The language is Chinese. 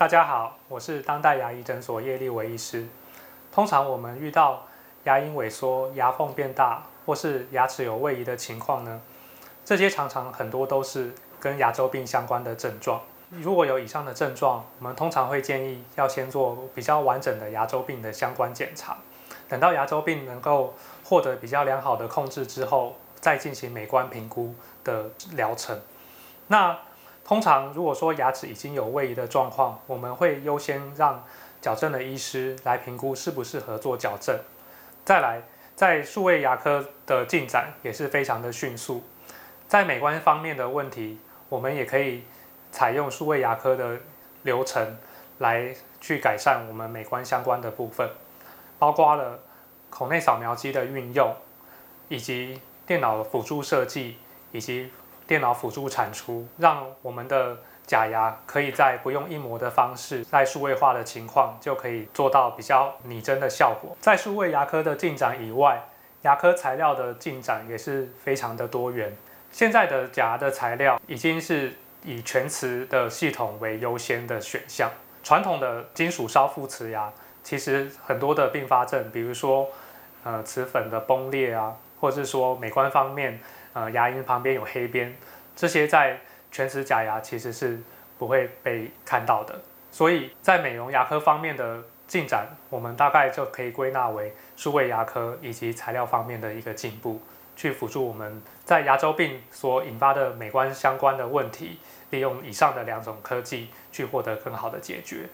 大家好，我是当代牙医诊所叶立维医师。通常我们遇到牙龈萎缩、牙缝变大，或是牙齿有位移的情况呢，这些常常很多都是跟牙周病相关的症状。如果有以上的症状，我们通常会建议要先做比较完整的牙周病的相关检查。等到牙周病能够获得比较良好的控制之后，再进行美观评估的疗程。那通常如果说牙齿已经有位移的状况，我们会优先让矫正的医师来评估适不适合做矫正。再来，在数位牙科的进展也是非常的迅速。在美观方面的问题，我们也可以采用数位牙科的流程来去改善我们美观相关的部分，包括了口内扫描机的运用，以及电脑辅助设计，以及电脑辅助产出，让我们的假牙可以在不用印模的方式，在数位化的情况，就可以做到比较拟真的效果。在数位牙科的进展以外，牙科材料的进展也是非常的多元。现在的假牙的材料已经是以全瓷的系统为优先的选项。传统的金属烧附瓷牙，其实很多的并发症，比如说呃瓷粉的崩裂啊，或者是说美观方面，呃牙龈旁边有黑边，这些在全瓷假牙其实是不会被看到的，所以在美容牙科方面的进展，我们大概就可以归纳为数位牙科以及材料方面的一个进步，去辅助我们在牙周病所引发的美观相关的问题，利用以上的两种科技去获得更好的解决。